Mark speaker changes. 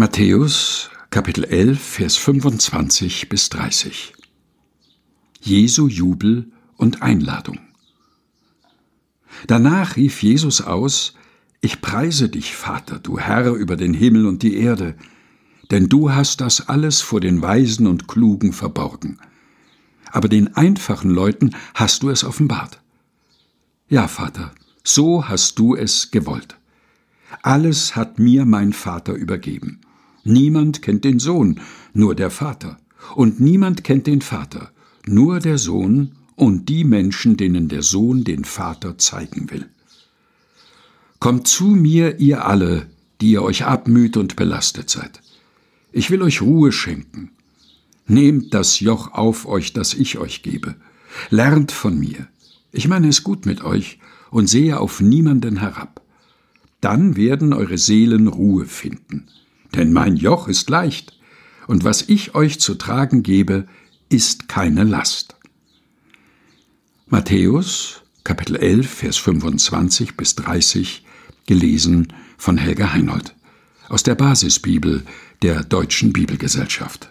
Speaker 1: Matthäus Kapitel 11 Vers 25 bis 30 Jesu Jubel und Einladung Danach rief Jesus aus Ich preise dich, Vater, du Herr über den Himmel und die Erde, denn du hast das alles vor den Weisen und Klugen verborgen. Aber den einfachen Leuten hast du es offenbart. Ja, Vater, so hast du es gewollt. Alles hat mir mein Vater übergeben. Niemand kennt den Sohn, nur der Vater. Und niemand kennt den Vater, nur der Sohn und die Menschen, denen der Sohn den Vater zeigen will. Kommt zu mir, ihr alle, die ihr euch abmüht und belastet seid. Ich will euch Ruhe schenken. Nehmt das Joch auf euch, das ich euch gebe. Lernt von mir. Ich meine es gut mit euch und sehe auf niemanden herab. Dann werden eure Seelen Ruhe finden. Denn mein Joch ist leicht, und was ich euch zu tragen gebe, ist keine Last. Matthäus, Kapitel 11, Vers 25 bis 30, gelesen von Helga Heinold aus der Basisbibel der Deutschen Bibelgesellschaft.